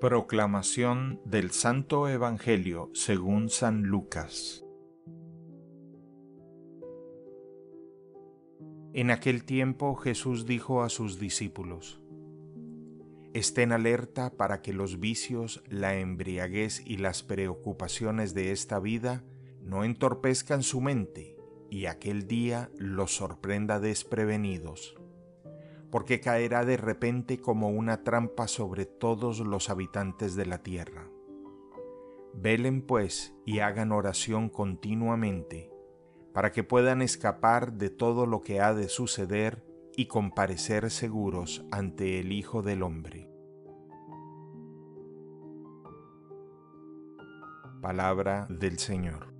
Proclamación del Santo Evangelio según San Lucas. En aquel tiempo Jesús dijo a sus discípulos, Estén alerta para que los vicios, la embriaguez y las preocupaciones de esta vida no entorpezcan su mente y aquel día los sorprenda desprevenidos, porque caerá de repente como una trampa sobre todos los habitantes de la tierra. Velen pues y hagan oración continuamente, para que puedan escapar de todo lo que ha de suceder y comparecer seguros ante el Hijo del Hombre. Palabra del Señor.